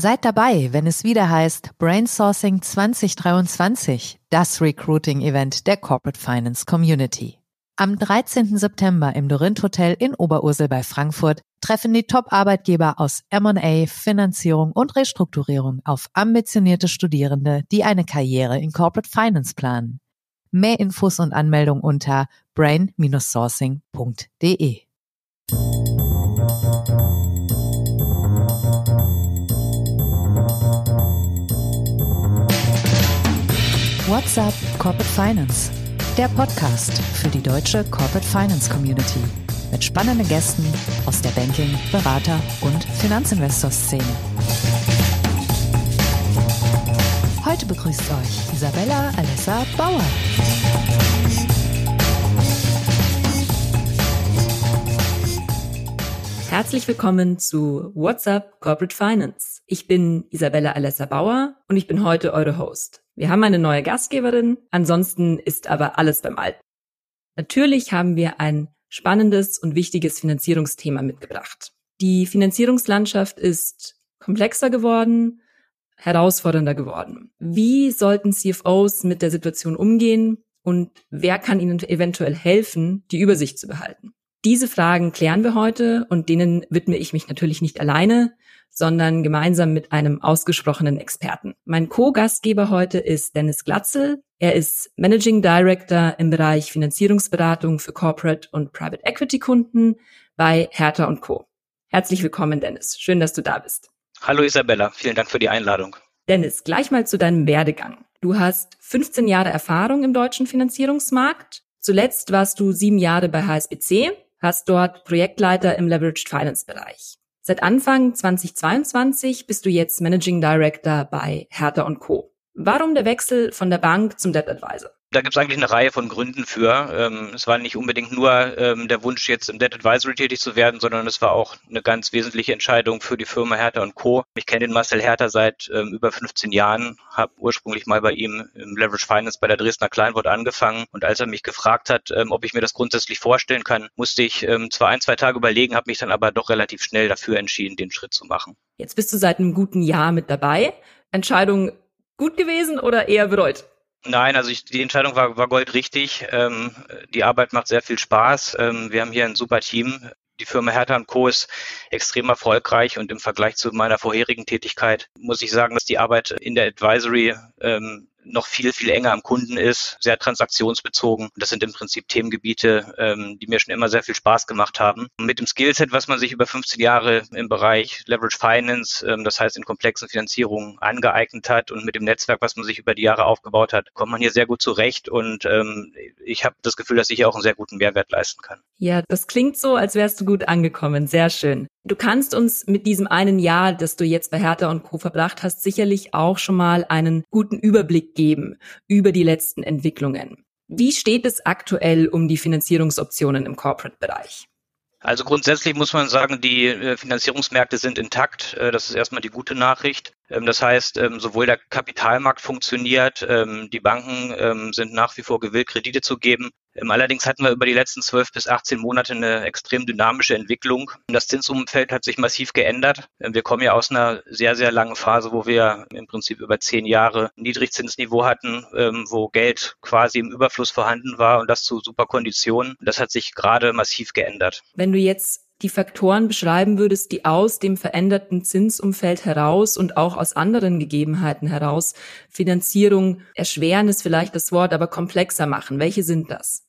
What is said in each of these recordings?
Seid dabei, wenn es wieder heißt Brainsourcing 2023, das Recruiting-Event der Corporate Finance Community. Am 13. September im Dorint Hotel in Oberursel bei Frankfurt treffen die Top-Arbeitgeber aus M&A, Finanzierung und Restrukturierung auf ambitionierte Studierende, die eine Karriere in Corporate Finance planen. Mehr Infos und Anmeldung unter brain-sourcing.de. What's up Corporate Finance? Der Podcast für die deutsche Corporate Finance Community mit spannenden Gästen aus der Banking-, Berater- und Finanzinvestor-Szene. Heute begrüßt euch Isabella Alessa Bauer. Herzlich willkommen zu What's Up Corporate Finance. Ich bin Isabella Alessa Bauer und ich bin heute eure Host. Wir haben eine neue Gastgeberin, ansonsten ist aber alles beim Alten. Natürlich haben wir ein spannendes und wichtiges Finanzierungsthema mitgebracht. Die Finanzierungslandschaft ist komplexer geworden, herausfordernder geworden. Wie sollten CFOs mit der Situation umgehen und wer kann ihnen eventuell helfen, die Übersicht zu behalten? Diese Fragen klären wir heute und denen widme ich mich natürlich nicht alleine, sondern gemeinsam mit einem ausgesprochenen Experten. Mein Co-Gastgeber heute ist Dennis Glatzel. Er ist Managing Director im Bereich Finanzierungsberatung für Corporate und Private Equity Kunden bei Hertha Co. Herzlich willkommen, Dennis. Schön, dass du da bist. Hallo Isabella, vielen Dank für die Einladung. Dennis, gleich mal zu deinem Werdegang. Du hast 15 Jahre Erfahrung im deutschen Finanzierungsmarkt. Zuletzt warst du sieben Jahre bei HSBC, hast dort Projektleiter im Leveraged Finance Bereich. Seit Anfang 2022 bist du jetzt Managing Director bei Hertha Co. Warum der Wechsel von der Bank zum Debt Advisor? Da gibt es eigentlich eine Reihe von Gründen für. Ähm, es war nicht unbedingt nur ähm, der Wunsch, jetzt im Debt Advisory tätig zu werden, sondern es war auch eine ganz wesentliche Entscheidung für die Firma Hertha Co. Ich kenne den Marcel Hertha seit ähm, über 15 Jahren, habe ursprünglich mal bei ihm im Leverage Finance bei der Dresdner Kleinwort angefangen und als er mich gefragt hat, ähm, ob ich mir das grundsätzlich vorstellen kann, musste ich ähm, zwar ein, zwei Tage überlegen, habe mich dann aber doch relativ schnell dafür entschieden, den Schritt zu machen. Jetzt bist du seit einem guten Jahr mit dabei. Entscheidung gut gewesen oder eher bereut? Nein, also ich, die Entscheidung war, war goldrichtig. Ähm, die Arbeit macht sehr viel Spaß. Ähm, wir haben hier ein super Team. Die Firma Hertha Co. ist extrem erfolgreich und im Vergleich zu meiner vorherigen Tätigkeit muss ich sagen, dass die Arbeit in der Advisory ähm, noch viel, viel enger am Kunden ist, sehr transaktionsbezogen. Das sind im Prinzip Themengebiete, ähm, die mir schon immer sehr viel Spaß gemacht haben. Und mit dem Skillset, was man sich über 15 Jahre im Bereich Leverage Finance, ähm, das heißt in komplexen Finanzierungen angeeignet hat und mit dem Netzwerk, was man sich über die Jahre aufgebaut hat, kommt man hier sehr gut zurecht und ähm, ich habe das Gefühl, dass ich hier auch einen sehr guten Mehrwert leisten kann. Ja, das klingt so, als wärst du gut angekommen. Sehr schön. Du kannst uns mit diesem einen Jahr, das du jetzt bei Hertha und Co. verbracht hast, sicherlich auch schon mal einen guten Überblick geben über die letzten Entwicklungen. Wie steht es aktuell um die Finanzierungsoptionen im Corporate-Bereich? Also grundsätzlich muss man sagen, die äh, Finanzierungsmärkte sind intakt. Äh, das ist erstmal die gute Nachricht. Ähm, das heißt, ähm, sowohl der Kapitalmarkt funktioniert, ähm, die Banken sind nach wie vor gewillt, Kredite zu geben. Allerdings hatten wir über die letzten zwölf bis 18 Monate eine extrem dynamische Entwicklung. Das Zinsumfeld hat sich massiv geändert. Wir kommen ja aus einer sehr, sehr langen Phase, wo wir im Prinzip über zehn Jahre Niedrigzinsniveau hatten, wo Geld quasi im Überfluss vorhanden war und das zu super Konditionen. Das hat sich gerade massiv geändert. Wenn du jetzt die Faktoren beschreiben würdest, die aus dem veränderten Zinsumfeld heraus und auch aus anderen Gegebenheiten heraus Finanzierung erschweren ist vielleicht das Wort, aber komplexer machen. Welche sind das?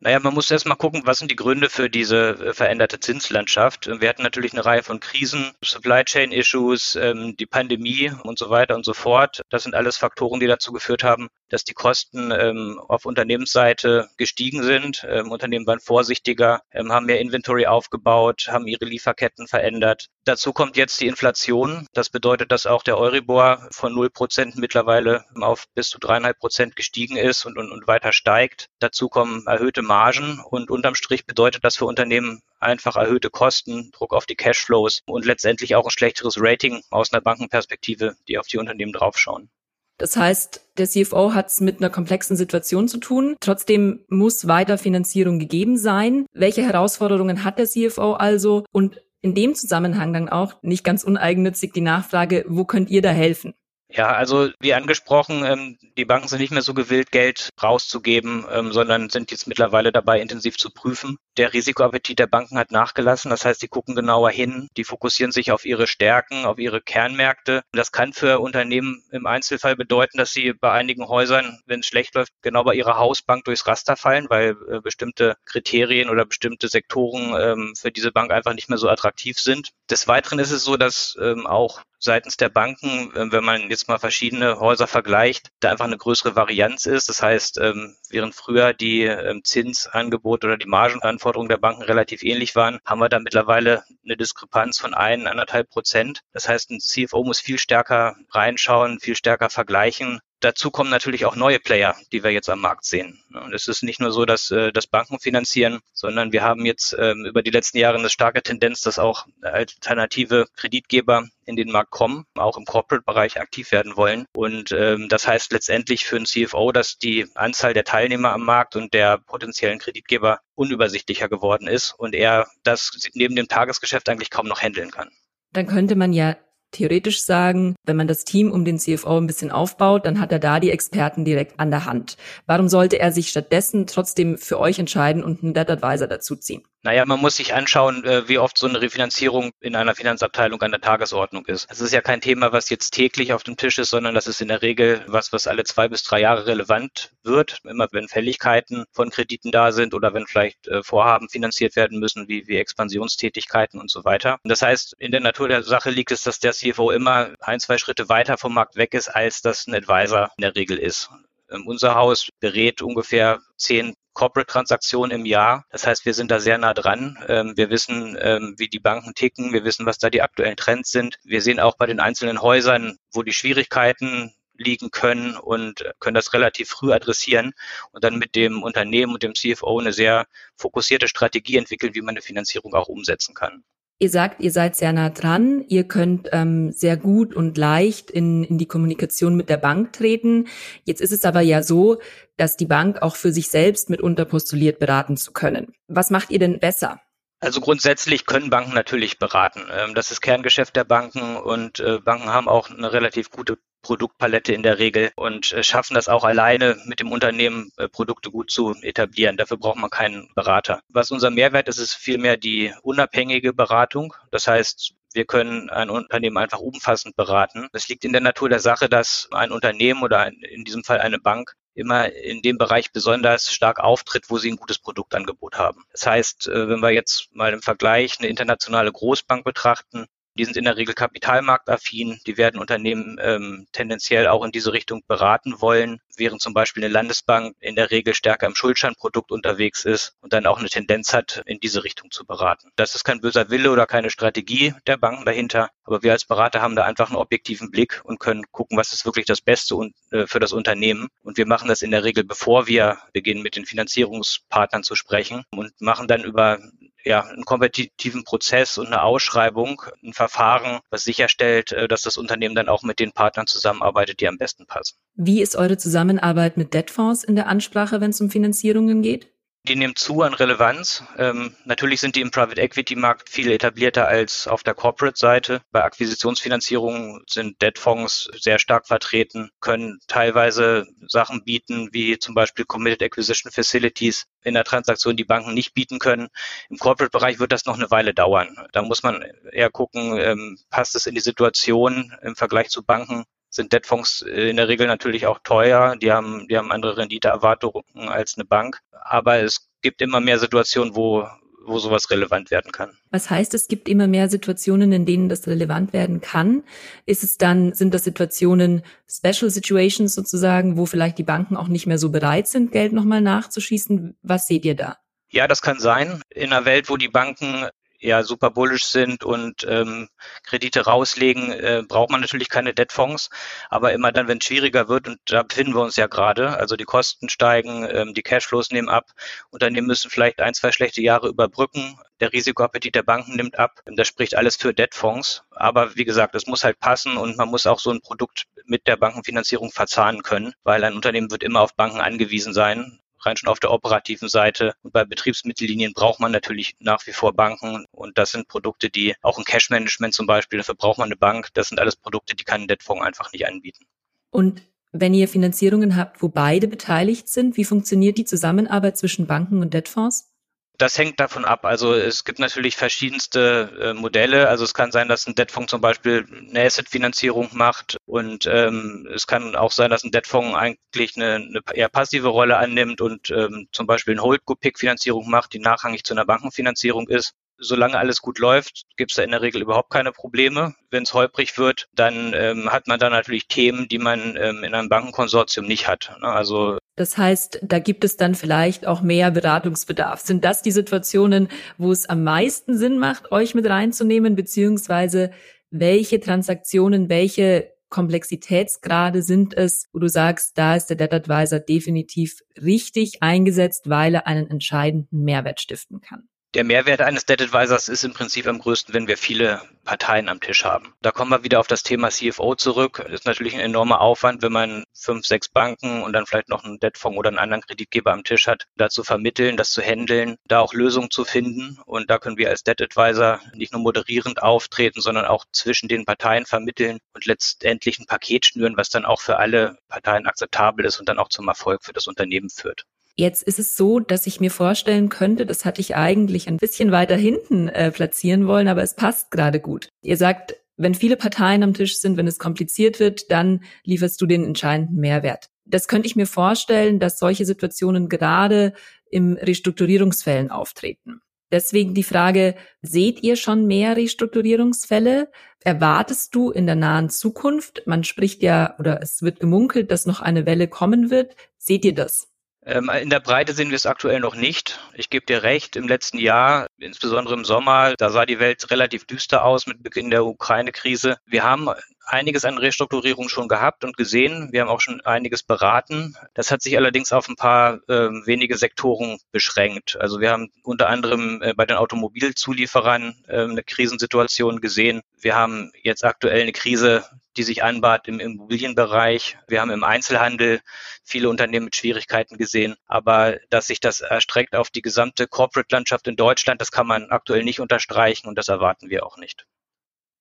Naja, man muss erst mal gucken, was sind die Gründe für diese äh, veränderte Zinslandschaft. Wir hatten natürlich eine Reihe von Krisen, Supply Chain Issues, ähm, die Pandemie und so weiter und so fort. Das sind alles Faktoren, die dazu geführt haben, dass die Kosten ähm, auf Unternehmensseite gestiegen sind. Ähm, Unternehmen waren vorsichtiger, ähm, haben mehr Inventory aufgebaut, haben ihre Lieferketten verändert. Dazu kommt jetzt die Inflation. Das bedeutet, dass auch der Euribor von 0 Prozent mittlerweile auf bis zu dreieinhalb Prozent gestiegen ist und, und, und weiter steigt. Dazu kommen erhöhte Margen und unterm Strich bedeutet das für Unternehmen einfach erhöhte Kosten, Druck auf die Cashflows und letztendlich auch ein schlechteres Rating aus einer Bankenperspektive, die auf die Unternehmen draufschauen. Das heißt, der CFO hat es mit einer komplexen Situation zu tun. Trotzdem muss weiter Finanzierung gegeben sein. Welche Herausforderungen hat der CFO also und In dem Zusammenhang dann auch nicht ganz uneigennützig die Nachfrage, wo könnt ihr da helfen? Ja, also wie angesprochen, ähm, die Banken sind nicht mehr so gewillt, Geld rauszugeben, ähm, sondern sind jetzt mittlerweile dabei, intensiv zu prüfen. Der Risikoappetit der Banken hat nachgelassen. Das heißt, die gucken genauer hin, die fokussieren sich auf ihre Stärken, auf ihre Kernmärkte. Das kann für Unternehmen im Einzelfall bedeuten, dass sie bei einigen Häusern, wenn es schlecht läuft, genau bei ihrer Hausbank durchs Raster fallen, weil äh, bestimmte Kriterien oder bestimmte Sektoren ähm, für diese Bank einfach nicht mehr so attraktiv sind. Des Weiteren ist es so, dass auch seitens der Banken, äh, wenn man jetzt mal verschiedene Häuser vergleicht, da einfach eine größere Varianz ist. Das heißt, ähm, während früher die ähm, Zinsangebote oder die Margenanforderungen der Banken relativ ähnlich waren, haben wir da mittlerweile eine Diskrepanz von ein, anderthalb Prozent. Das heißt, ein CFO muss viel stärker reinschauen, viel stärker vergleichen, Dazu kommen natürlich auch neue Player, die wir jetzt am Markt sehen. Und es ist nicht nur so, dass äh, das Banken finanzieren, sondern wir haben jetzt ähm, über die letzten Jahre eine starke Tendenz, dass auch alternative Kreditgeber in den Markt kommen, auch im Corporate-Bereich aktiv werden wollen. Und ähm, das heißt letztendlich für einen CFO, dass die Anzahl der Teilnehmer am Markt und der potenziellen Kreditgeber unübersichtlicher geworden ist und er das neben dem Tagesgeschäft eigentlich kaum noch handeln kann. Dann könnte man ja theoretisch sagen, wenn man das Team um den CFO ein bisschen aufbaut, dann hat er da die Experten direkt an der Hand. Warum sollte er sich stattdessen trotzdem für euch entscheiden und einen Debt Advisor dazuziehen? Naja, man muss sich anschauen, äh, wie oft so eine Refinanzierung in einer Finanzabteilung an der Tagesordnung ist. Es ist ja kein Thema, was jetzt täglich auf dem Tisch ist, sondern das ist in der Regel was, was alle zwei bis drei Jahre relevant wird. Immer wenn Fälligkeiten von Krediten da sind oder wenn vielleicht äh, Vorhaben finanziert werden müssen, wie, wie Expansionstätigkeiten und so weiter. Das heißt, in der Natur der Sache liegt es, dass der CFO immer ein, zwei Schritte weiter vom Markt weg ist, als das ein Advisor in der Regel ist. Ähm, unser Haus berät ungefähr zehn Corporate-Transaktionen im Jahr. Das heißt, wir sind da sehr nah dran. Ähm, wir wissen, ähm, wie die Banken ticken. Wir wissen, was da die aktuellen Trends sind. Wir sehen auch bei den einzelnen Häusern, wo die Schwierigkeiten liegen können und können das relativ früh adressieren und dann mit dem Unternehmen und dem CFO eine sehr fokussierte Strategie entwickeln, wie man eine Finanzierung auch umsetzen kann. Ihr sagt, ihr seid sehr nah dran, ihr könnt ähm, sehr gut und leicht in, in die Kommunikation mit der Bank treten. Jetzt ist es aber ja so, dass die Bank auch für sich selbst mitunter postuliert, beraten zu können. Was macht ihr denn besser? Also grundsätzlich können Banken natürlich beraten. Ähm, das ist Kerngeschäft der Banken und äh, Banken haben auch eine relativ gute Produktpalette in der Regel und äh, schaffen das auch alleine mit dem Unternehmen äh, Produkte gut zu etablieren. Dafür braucht man keinen Berater. Was unser Mehrwert ist, ist vielmehr die unabhängige Beratung. Das heißt, wir können ein Unternehmen einfach umfassend beraten. Es liegt in der Natur der Sache, dass ein Unternehmen oder in diesem Fall eine Bank immer in dem Bereich besonders stark auftritt, wo sie ein gutes Produktangebot haben. Das heißt, äh, wenn wir jetzt mal im Vergleich eine internationale Großbank betrachten, die sind in der Regel kapitalmarktaffin. Die werden Unternehmen ähm, tendenziell auch in diese Richtung beraten wollen, während zum Beispiel eine Landesbank in der Regel stärker im Schuldscheinprodukt unterwegs ist und dann auch eine Tendenz hat, in diese Richtung zu beraten. Das ist kein böser Wille oder keine Strategie der Banken dahinter, aber wir als Berater haben da einfach einen objektiven Blick und können gucken, was ist wirklich das Beste äh, für das Unternehmen. Und wir machen das in der Regel, bevor wir beginnen, mit den Finanzierungspartnern zu sprechen und machen dann über ja, einen kompetitiven Prozess und eine Ausschreibung, ein Verfahren, was sicherstellt, äh, dass das Unternehmen dann auch mit den Partnern zusammenarbeitet, die am besten passen. Wie ist eure Zusammenarbeit mit Debtfonds in der Ansprache, wenn es um Finanzierungen geht? Die nehmen zu an Relevanz. Ähm, natürlich sind die im Private Equity Markt viel etablierter als auf der Corporate Seite. Bei Akquisitionsfinanzierungen sind Debtfonds sehr stark vertreten, können teilweise Sachen bieten, wie zum Beispiel Committed Acquisition Facilities in der Transaktion, die Banken nicht bieten können. Im Corporate Bereich wird das noch eine Weile dauern. Da muss man eher gucken, ähm, passt es in die Situation im Vergleich zu Banken sind Debtfonds äh, in der Regel natürlich auch teuer. Die haben, die haben andere Renditeerwartungen als eine Bank. Aber es gibt immer mehr Situationen, wo, wo sowas relevant werden kann. Was heißt, es gibt immer mehr Situationen, in denen das relevant werden kann? Ist es dann, sind das Situationen, Special Situations sozusagen, wo vielleicht die Banken auch nicht mehr so bereit sind, Geld nochmal nachzuschießen? Was seht ihr da? Ja, das kann sein. In einer Welt, wo die Banken ja super bullish sind und ähm, Kredite rauslegen, äh, braucht man natürlich keine Debtfonds. Aber immer dann, wenn es schwieriger wird, und da befinden wir uns ja gerade, also die Kosten steigen, ähm, die Cashflows nehmen ab, Unternehmen müssen vielleicht ein, zwei schlechte Jahre überbrücken, der Risikoappetit der Banken nimmt ab. Das spricht alles für Debtfonds. Aber wie gesagt, es muss halt passen und man muss auch so ein Produkt mit der Bankenfinanzierung verzahnen können, weil ein Unternehmen wird immer auf Banken angewiesen sein rein schon auf der operativen Seite. Und bei Betriebsmittellinien braucht man natürlich nach wie vor Banken. Und das sind Produkte, die auch ein Cash-Management zum Beispiel, dafür braucht man eine Bank. Das sind alles Produkte, die kann ein Debtfonds einfach nicht anbieten. Und wenn ihr Finanzierungen habt, wo beide beteiligt sind, wie funktioniert die Zusammenarbeit zwischen Banken und Debtfonds? Das hängt davon ab. Also es gibt natürlich verschiedenste äh, Modelle. Also es kann sein, dass ein Debtfonds zum Beispiel eine Asset-Finanzierung macht und ähm, es kann auch sein, dass ein Debtfonds eigentlich eine, eine eher passive Rolle annimmt und ähm, zum Beispiel eine Holdco-Pick-Finanzierung macht, die nachrangig zu einer Bankenfinanzierung ist solange alles gut läuft, gibt es da in der Regel überhaupt keine Probleme. Wenn es holprig wird, dann ähm, hat man da natürlich Themen, die man ähm, in einem Bankenkonsortium nicht hat. Ne? Also das heißt, da gibt es dann vielleicht auch mehr Beratungsbedarf. Sind das die Situationen, wo es am meisten Sinn macht, euch mit reinzunehmen, beziehungsweise welche Transaktionen, welche Komplexitätsgrade sind es, wo du sagst, da ist der Debt Advisor definitiv richtig eingesetzt, weil er einen entscheidenden Mehrwert stiften kann? Der Mehrwert eines Debt Advisors ist im Prinzip am größten, wenn wir viele Parteien am Tisch haben. Da kommen wir wieder auf das Thema CFO zurück. Das ist natürlich ein enormer Aufwand, wenn man fünf, sechs Banken und dann vielleicht noch einen Debtfonds oder einen anderen Kreditgeber am Tisch hat, da zu vermitteln, das zu handeln, da auch Lösungen zu finden. Und da können wir als Debt Advisor nicht nur moderierend auftreten, sondern auch zwischen den Parteien vermitteln und letztendlich ein Paket schnüren, was dann auch für alle Parteien akzeptabel ist und dann auch zum Erfolg für das Unternehmen führt. Jetzt ist es so, dass ich mir vorstellen könnte, das hatte ich eigentlich ein bisschen weiter hinten äh, platzieren wollen, aber es passt gerade gut. Ihr sagt, wenn viele Parteien am Tisch sind, wenn es kompliziert wird, dann lieferst du den entscheidenden Mehrwert. Das könnte ich mir vorstellen, dass solche Situationen gerade im Restrukturierungsfällen auftreten. Deswegen die Frage, seht ihr schon mehr Restrukturierungsfälle? Erwartest du in der nahen Zukunft, man spricht ja oder es wird gemunkelt, dass noch eine Welle kommen wird. Seht ihr das? Ähm, in der Breite sehen wir es aktuell noch nicht. Ich gebe dir recht, im letzten Jahr, insbesondere im Sommer, da sah die Welt relativ düster aus mit Beginn der Ukraine-Krise. Wir haben einiges an Restrukturierung schon gehabt und gesehen. Wir haben auch schon einiges beraten. Das hat sich allerdings auf ein paar äh, wenige Sektoren beschränkt. Also wir haben unter anderem äh, bei den Automobilzulieferern äh, eine Krisensituation gesehen. Wir haben jetzt aktuell eine Krise, die sich anbahnt im Immobilienbereich. Wir haben im Einzelhandel viele Unternehmen mit Schwierigkeiten gesehen. Aber dass sich das erstreckt auf die gesamte Corporate-Landschaft in Deutschland, das kann man aktuell nicht unterstreichen und das erwarten wir auch nicht.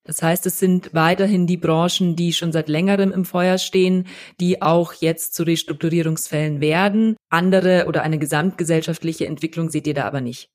Das heißt, es sind weiterhin die Branchen, die schon seit längerem im Feuer stehen, die auch jetzt zu Restrukturierungsfällen werden. Andere oder eine gesamtgesellschaftliche Entwicklung seht ihr da aber nicht.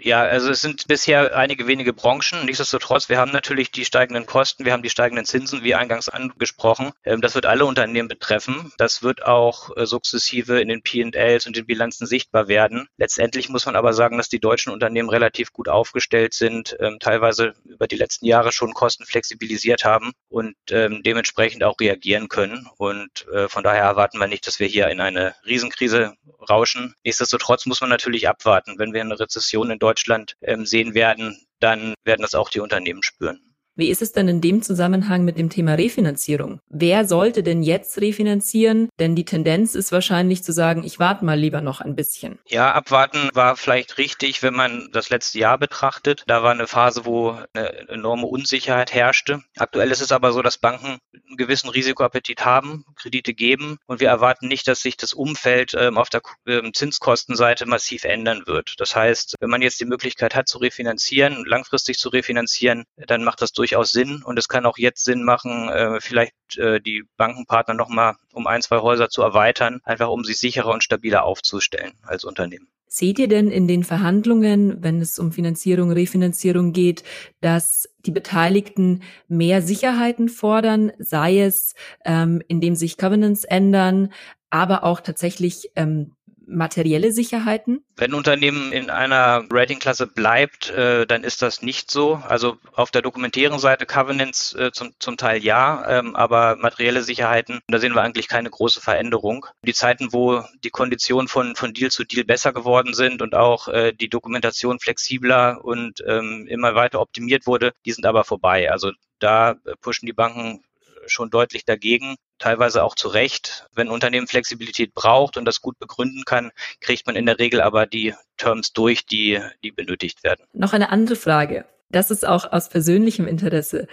Ja, also es sind bisher einige wenige Branchen. Nichtsdestotrotz, wir haben natürlich die steigenden Kosten, wir haben die steigenden Zinsen, wie eingangs angesprochen. Ähm, das wird alle Unternehmen betreffen. Das wird auch äh, sukzessive in den P&Ls und den Bilanzen sichtbar werden. Letztendlich muss man aber sagen, dass die deutschen Unternehmen relativ gut aufgestellt sind, ähm, teilweise über die letzten Jahre schon Kosten flexibilisiert haben und ähm, dementsprechend auch reagieren können. Und äh, von daher erwarten wir nicht, dass wir hier in eine Riesenkrise rauschen. Nichtsdestotrotz muss man natürlich abwarten. Wenn wir eine Rezession in Deutschland ähm, sehen werden, dann werden das auch die Unternehmen spüren. Wie ist es denn in dem Zusammenhang mit dem Thema Refinanzierung? Wer sollte denn jetzt refinanzieren? Denn die Tendenz ist wahrscheinlich zu sagen, ich warte mal lieber noch ein bisschen. Ja, abwarten war vielleicht richtig, wenn man das letzte Jahr betrachtet. Da war eine Phase, wo eine enorme Unsicherheit herrschte. Aktuell ist es aber so, dass Banken einen gewissen Risikoappetit haben, Kredite geben und wir erwarten nicht, dass sich das Umfeld ähm, auf der ähm, Zinskostenseite massiv ändern wird. Das heißt, wenn man jetzt die Möglichkeit hat zu refinanzieren, langfristig zu refinanzieren, dann macht das durch durchaus Sinn und es kann auch jetzt Sinn machen, äh, vielleicht äh, die Bankenpartner nochmal um ein, zwei Häuser zu erweitern, einfach um sich sicherer und stabiler aufzustellen als Unternehmen. Seht ihr denn in den Verhandlungen, wenn es um Finanzierung, Refinanzierung geht, dass die Beteiligten mehr Sicherheiten fordern, sei es, ähm, indem sich Covenants ändern, aber auch tatsächlich ähm, materielle Sicherheiten? Wenn Unternehmen in einer Ratingklasse bleibt, äh, dann ist das nicht so. Also auf der dokumentären Seite Covenants äh, zum, zum Teil ja, ähm, aber materielle Sicherheiten, da sehen wir eigentlich keine große Veränderung. Die Zeiten, wo die Konditionen von, von Deal zu Deal besser geworden sind und auch äh, die Dokumentation flexibler und ähm, immer weiter optimiert wurde, die sind aber vorbei. Also da äh, pushen die Banken schon deutlich dagegen, teilweise auch zu Recht. Wenn ein Unternehmen Flexibilität braucht und das gut begründen kann, kriegt man in der Regel aber die Terms durch, die, die benötigt werden. Noch eine andere Frage. Das ist auch aus persönlichem Interesse.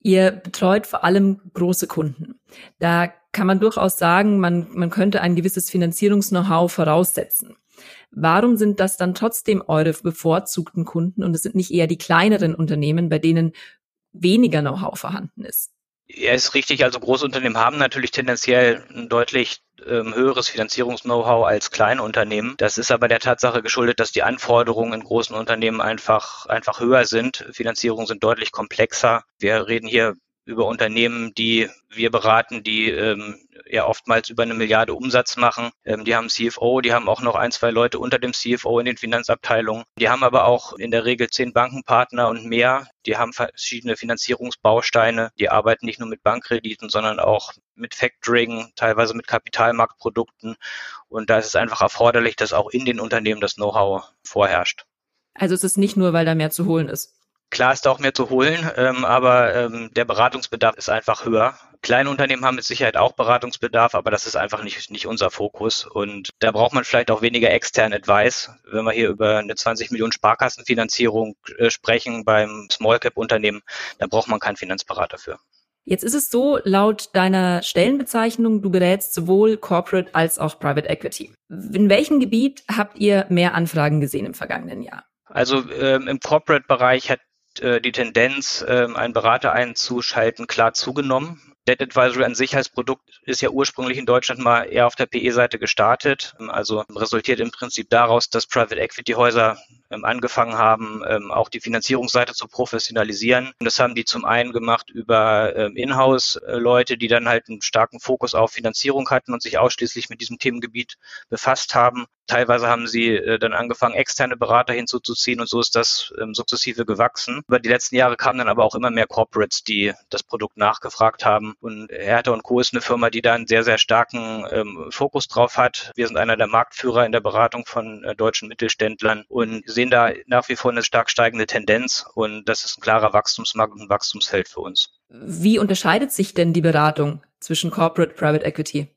Ihr betreut vor allem große Kunden. Da kann man durchaus sagen, man, man könnte ein gewisses Finanzierungs-Know-how voraussetzen. Warum sind das dann trotzdem eure bevorzugten Kunden und es sind nicht eher die kleineren Unternehmen, bei denen weniger Know-how vorhanden ist? Ja, ist richtig. Also Großunternehmen haben natürlich tendenziell ein deutlich ähm, höheres Finanzierungs-Know-how als kleine Unternehmen. Das ist aber der Tatsache geschuldet, dass die Anforderungen in großen Unternehmen einfach, einfach höher sind. Finanzierungen sind deutlich komplexer. Wir reden hier über Unternehmen, die wir beraten, die ähm, ja oftmals über eine Milliarde Umsatz machen. Ähm, die haben CFO, die haben auch noch ein, zwei Leute unter dem CFO in den Finanzabteilungen. Die haben aber auch in der Regel zehn Bankenpartner und mehr. Die haben verschiedene Finanzierungsbausteine. Die arbeiten nicht nur mit Bankkrediten, sondern auch mit Factoring, teilweise mit Kapitalmarktprodukten. Und da ist es einfach erforderlich, dass auch in den Unternehmen das Know-how vorherrscht. Also es ist nicht nur, weil da mehr zu holen ist. Klar ist da auch mehr zu holen, ähm, aber ähm, der Beratungsbedarf ist einfach höher. Kleine Unternehmen haben mit Sicherheit auch Beratungsbedarf, aber das ist einfach nicht, nicht unser Fokus. Und da braucht man vielleicht auch weniger extern Advice. Wenn wir hier über eine 20 Millionen Sparkassenfinanzierung äh, sprechen beim Small Cap Unternehmen, da braucht man keinen Finanzberater für. Jetzt ist es so, laut deiner Stellenbezeichnung, du berätst sowohl Corporate als auch Private Equity. In welchem Gebiet habt ihr mehr Anfragen gesehen im vergangenen Jahr? Also ähm, im Corporate-Bereich hat äh, die Tendenz, ähm, einen Berater einzuschalten, klar zugenommen. Debt Advisory an sich als Produkt ist ja ursprünglich in Deutschland mal eher auf der PE-Seite gestartet. Also resultiert im Prinzip daraus, dass Private Equity Häuser ähm, angefangen haben, ähm, auch die Finanzierungsseite zu professionalisieren. Und das haben die zum einen gemacht über ähm, Inhouse-Leute, die dann halt einen starken Fokus auf Finanzierung hatten und sich ausschließlich mit diesem Themengebiet befasst haben. Teilweise haben sie äh, dann angefangen, externe Berater hinzuzuziehen und so ist das ähm, sukzessive gewachsen. Über die letzten Jahre kamen dann aber auch immer mehr Corporates, die das Produkt nachgefragt haben. Und Hertha und Co. ist eine Firma, die da einen sehr, sehr starken ähm, Fokus drauf hat. Wir sind einer der Marktführer in der Beratung von äh, deutschen Mittelständlern und sehen da nach wie vor eine stark steigende Tendenz und das ist ein klarer Wachstumsmarkt und ein Wachstumsfeld für uns. Wie unterscheidet sich denn die Beratung zwischen Corporate Private Equity?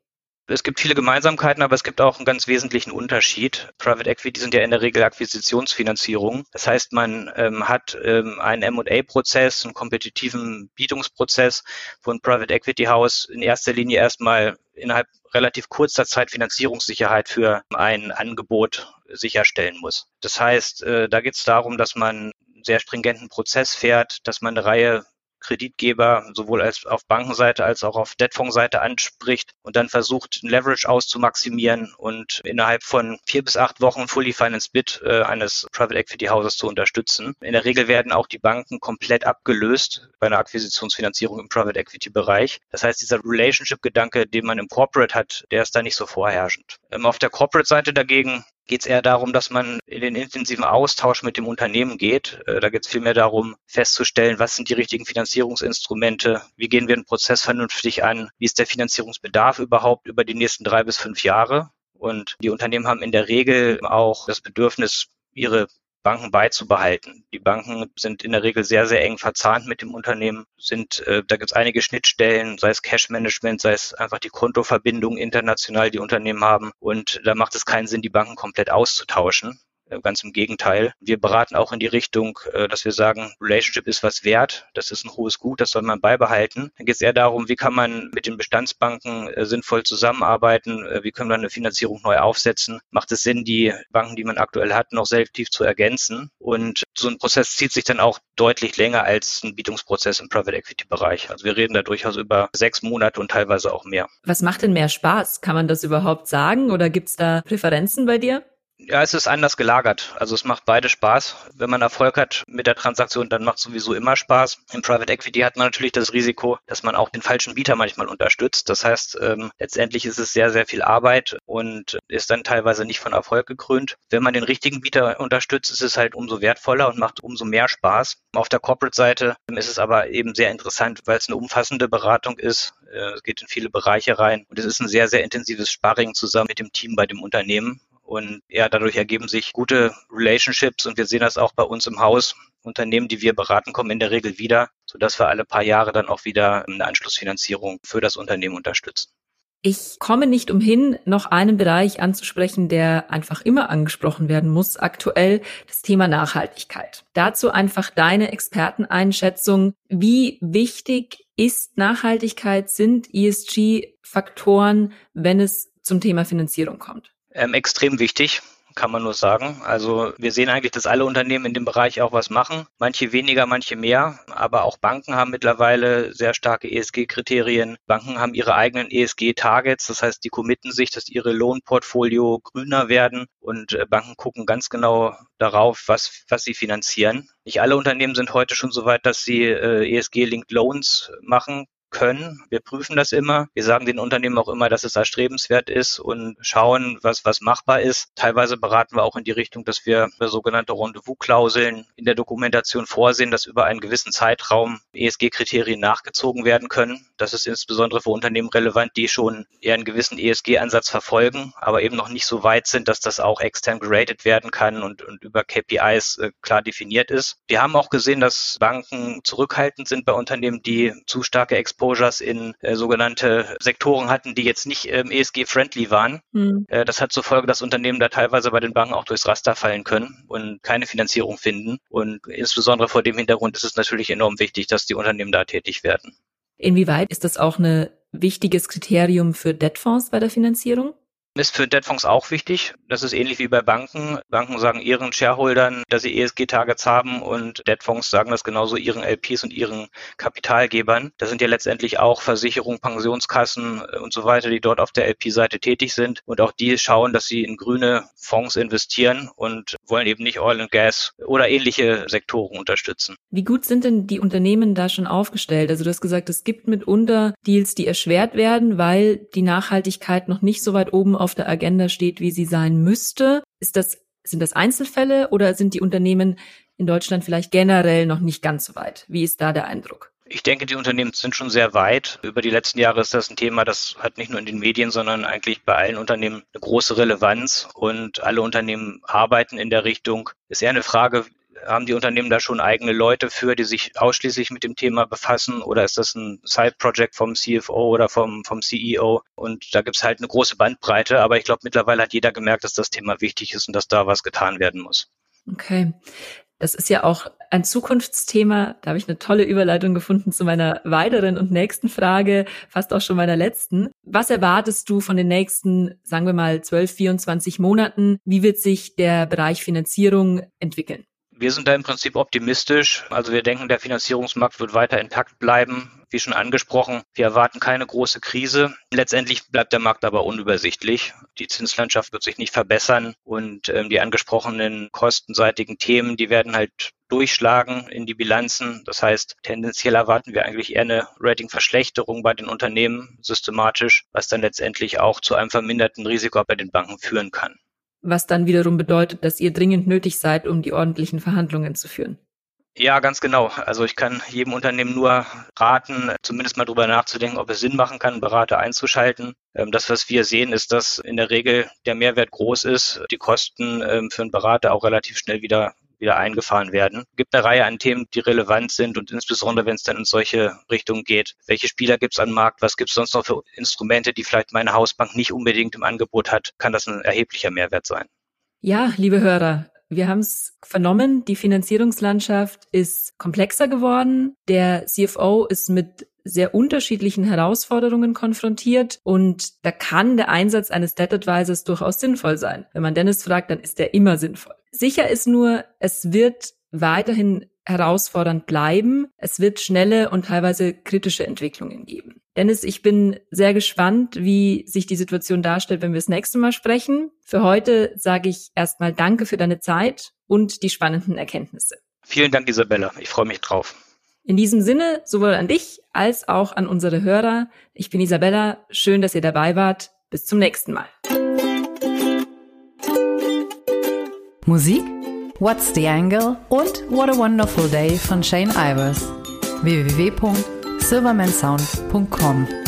Es gibt viele Gemeinsamkeiten, aber es gibt auch einen ganz wesentlichen Unterschied. Private Equity sind ja in der Regel Akquisitionsfinanzierung. Das heißt, man ähm, hat ähm, einen M&A-Prozess, einen kompetitiven Bietungsprozess, wo ein Private Equity House in erster Linie erstmal innerhalb relativ kurzer Zeit Finanzierungssicherheit für ein Angebot sicherstellen muss. Das heißt, äh, da geht es darum, dass man einen sehr stringenten Prozess fährt, dass man eine Reihe Kreditgeber sowohl als auf Bankenseite als auch auf Debtfondsseite anspricht und dann versucht, Leverage auszumaximieren und innerhalb von vier bis acht Wochen Fully Financed Bid äh, eines Private Equity Hauses zu unterstützen. In der Regel werden auch die Banken komplett abgelöst bei einer Akquisitionsfinanzierung im Private Equity Bereich. Das heißt, dieser Relationship-Gedanke, den man im Corporate hat, der ist da nicht so vorherrschend. Ähm, auf der Corporate-Seite dagegen geht es eher darum, dass man in den intensiven Austausch mit dem Unternehmen geht. Äh, da geht es vielmehr darum, festzustellen, was sind die richtigen Finanzierungsinstrumente, wie gehen wir den Prozess vernünftig an, wie ist der Finanzierungsbedarf überhaupt über die nächsten drei bis fünf Jahre. Und die Unternehmen haben in der Regel auch das Bedürfnis, ihre Banken beizubehalten. Die Banken sind in der Regel sehr, sehr eng verzahnt mit dem Unternehmen, sind, äh, da gibt es einige Schnittstellen, sei es Cash-Management, sei es einfach die Kontoverbindungen international, die Unternehmen haben. Und da macht es keinen Sinn, die Banken komplett auszutauschen. Äh, ganz im Gegenteil. Wir beraten auch in die Richtung, äh, dass wir sagen, Relationship ist was wert. Das ist ein hohes Gut, das soll man beibehalten. Dann geht es eher darum, wie kann man mit den Bestandsbanken äh, sinnvoll zusammenarbeiten? Wie können wir eine Finanzierung neu aufsetzen? Macht es Sinn, die Banken, die man aktuell hat, noch selektiv zu ergänzen? Und so ein Prozess zieht sich dann auch deutlich länger als ein Bietungsprozess im Private Equity Bereich. Also wir reden da durchaus über sechs Monate und teilweise auch mehr. Was macht denn mehr Spaß? Kann man das überhaupt sagen oder gibt es da Präferenzen bei dir? Ja, es ist anders gelagert. Also es macht beide Spaß. Wenn man Erfolg hat mit der Transaktion, dann macht es sowieso immer Spaß. Im Private Equity hat man natürlich das Risiko, dass man auch den falschen Bieter manchmal unterstützt. Das heißt, ähm, letztendlich ist es sehr, sehr viel Arbeit und ist dann teilweise nicht von Erfolg gekrönt. Wenn man den richtigen Bieter unterstützt, ist es halt umso wertvoller und macht umso mehr Spaß. Auf der Corporate-Seite ist es aber eben sehr interessant, weil es eine umfassende Beratung ist. Äh, es geht in viele Bereiche rein und es ist ein sehr, sehr intensives Sparring zusammen mit dem Team bei dem Unternehmen. Und ja, dadurch ergeben sich gute Relationships und wir sehen das auch bei uns im Haus. Unternehmen, die wir beraten, kommen in der Regel wieder, sodass wir alle paar Jahre dann auch wieder eine Anschlussfinanzierung für das Unternehmen unterstützen. Ich komme nicht umhin, noch einen Bereich anzusprechen, der einfach immer angesprochen werden muss, aktuell das Thema Nachhaltigkeit. Dazu einfach deine Experteneinschätzung. Wie wichtig ist Nachhaltigkeit, sind ESG-Faktoren, wenn es zum Thema Finanzierung kommt? Ähm, extrem wichtig kann man nur sagen. Also wir sehen eigentlich, dass alle Unternehmen in dem Bereich auch was machen. Manche weniger, manche mehr. Aber auch Banken haben mittlerweile sehr starke ESG-Kriterien. Banken haben ihre eigenen ESG-Targets. Das heißt, die committen sich, dass ihre Lohnportfolio grüner werden. Und äh, Banken gucken ganz genau darauf, was, was sie finanzieren. Nicht alle Unternehmen sind heute schon so weit, dass sie äh, ESG-Linked Loans machen können. Wir prüfen das immer. Wir sagen den Unternehmen auch immer, dass es erstrebenswert ist und schauen, was, was machbar ist. Teilweise beraten wir auch in die Richtung, dass wir sogenannte Rendezvous-Klauseln in der Dokumentation vorsehen, dass über einen gewissen Zeitraum ESG-Kriterien nachgezogen werden können. Das ist insbesondere für Unternehmen relevant, die schon eher einen gewissen ESG-Ansatz verfolgen, aber eben noch nicht so weit sind, dass das auch extern geratet werden kann und, und über KPIs äh, klar definiert ist. Wir haben auch gesehen, dass Banken zurückhaltend sind bei Unternehmen, die zu starke Exporte Exposures in äh, sogenannte Sektoren hatten, die jetzt nicht ähm, ESG-friendly waren. Mhm. Äh, das hat zur Folge, dass Unternehmen da teilweise bei den Banken auch durchs Raster fallen können und keine Finanzierung finden. Und insbesondere vor dem Hintergrund ist es natürlich enorm wichtig, dass die Unternehmen da tätig werden. Inwieweit ist das auch ein wichtiges Kriterium für Debtfonds bei der Finanzierung? Ist für Debtfonds auch wichtig. Das ist ähnlich wie bei Banken. Banken sagen ihren Shareholdern, dass sie ESG-Targets haben und Debtfonds sagen das genauso ihren LPs und ihren Kapitalgebern. Das sind ja letztendlich auch Versicherungen, Pensionskassen und so weiter, die dort auf der LP-Seite tätig sind und auch die schauen, dass sie in grüne Fonds investieren und wollen eben nicht Oil and Gas oder ähnliche Sektoren unterstützen. Wie gut sind denn die Unternehmen da schon aufgestellt? Also du hast gesagt, es gibt mitunter Deals, die erschwert werden, weil die Nachhaltigkeit noch nicht so weit oben auf der Agenda steht, wie sie sein müsste. Ist das, sind das Einzelfälle oder sind die Unternehmen in Deutschland vielleicht generell noch nicht ganz so weit? Wie ist da der Eindruck? Ich denke, die Unternehmen sind schon sehr weit. Über die letzten Jahre ist das ein Thema, das hat nicht nur in den Medien, sondern eigentlich bei allen Unternehmen eine große Relevanz und alle Unternehmen arbeiten in der Richtung. Ist eher eine Frage, haben die Unternehmen da schon eigene Leute für, die sich ausschließlich mit dem Thema befassen? Oder ist das ein Side-Project vom CFO oder vom, vom CEO? Und da gibt es halt eine große Bandbreite. Aber ich glaube, mittlerweile hat jeder gemerkt, dass das Thema wichtig ist und dass da was getan werden muss. Okay. Das ist ja auch ein Zukunftsthema. Da habe ich eine tolle Überleitung gefunden zu meiner weiteren und nächsten Frage, fast auch schon meiner letzten. Was erwartest du von den nächsten, sagen wir mal, 12, 24 Monaten? Wie wird sich der Bereich Finanzierung entwickeln? Wir sind da im Prinzip optimistisch. Also wir denken, der Finanzierungsmarkt wird weiter intakt bleiben. Wie schon angesprochen, wir erwarten keine große Krise. Letztendlich bleibt der Markt aber unübersichtlich. Die Zinslandschaft wird sich nicht verbessern und ähm, die angesprochenen kostenseitigen Themen, die werden halt durchschlagen in die Bilanzen. Das heißt, tendenziell erwarten wir eigentlich eher eine Ratingverschlechterung bei den Unternehmen systematisch, was dann letztendlich auch zu einem verminderten Risiko bei den Banken führen kann was dann wiederum bedeutet, dass ihr dringend nötig seid, um die ordentlichen Verhandlungen zu führen. Ja, ganz genau. Also ich kann jedem Unternehmen nur raten, zumindest mal drüber nachzudenken, ob es Sinn machen kann, Berater einzuschalten. Ähm, das, was wir sehen, ist, dass in der Regel der Mehrwert groß ist, die Kosten ähm, für einen Berater auch relativ schnell wieder wieder eingefahren werden. Es gibt eine Reihe an Themen, die relevant sind und insbesondere, wenn es dann in solche Richtungen geht. Welche Spieler gibt es am Markt? Was gibt es sonst noch für Instrumente, die vielleicht meine Hausbank nicht unbedingt im Angebot hat? Kann das ein erheblicher Mehrwert sein? Ja, liebe Hörer, wir haben es vernommen, die Finanzierungslandschaft ist komplexer geworden. Der CFO ist mit sehr unterschiedlichen Herausforderungen konfrontiert und da kann der Einsatz eines Debt Advisors durchaus sinnvoll sein. Wenn man Dennis fragt, dann ist der immer sinnvoll. Sicher ist nur, es wird weiterhin herausfordernd bleiben. Es wird schnelle und teilweise kritische Entwicklungen geben. Dennis, ich bin sehr gespannt, wie sich die Situation darstellt, wenn wir das nächste Mal sprechen. Für heute sage ich erstmal Danke für deine Zeit und die spannenden Erkenntnisse. Vielen Dank, Isabella. Ich freue mich drauf. In diesem Sinne, sowohl an dich als auch an unsere Hörer. Ich bin Isabella. Schön, dass ihr dabei wart. Bis zum nächsten Mal. Musik What's the Angle und What a Wonderful Day von Shane Ivers. www.silvermansound.com